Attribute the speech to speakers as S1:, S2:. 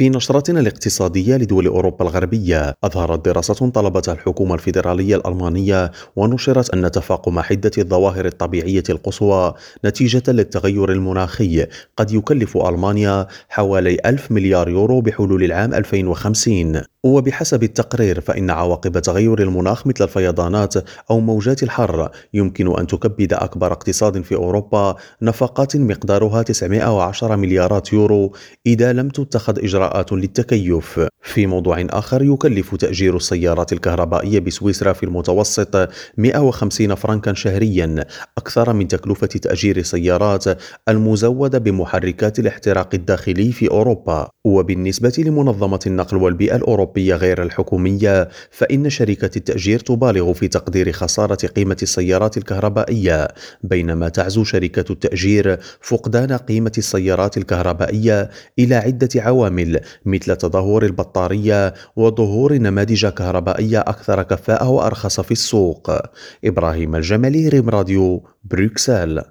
S1: في نشرتنا الاقتصادية لدول أوروبا الغربية. أظهرت دراسة طلبتها الحكومة الفيدرالية الألمانية ونشرت أن تفاقم حدة الظواهر الطبيعية القصوى نتيجة للتغير المناخي. قد يكلف ألمانيا حوالي ألف مليار يورو بحلول العام 2050 وبحسب التقرير فإن عواقب تغير المناخ مثل الفيضانات أو موجات الحر يمكن أن تكبد أكبر اقتصاد في أوروبا نفقات مقدارها 910 مليارات يورو. إذا لم تتخذ إجراءات للتكيف. في موضوع آخر يكلف تأجير السيارات الكهربائية بسويسرا في المتوسط 150 فرنكا شهريا أكثر من تكلفة تأجير السيارات المزودة بمحركات الاحتراق الداخلي في أوروبا. وبالنسبة لمنظمة النقل والبيئة الأوروبية غير الحكومية فإن شركة التأجير تبالغ في تقدير خسارة قيمة السيارات الكهربائية. بينما تعزو شركة التأجير فقدان قيمة السيارات الكهربائية إلى عدة عوامل مثل تدهور البطارية وظهور نماذج كهربائية أكثر كفاءة وأرخص في السوق. إبراهيم الجمالي ريم راديو بروكسل.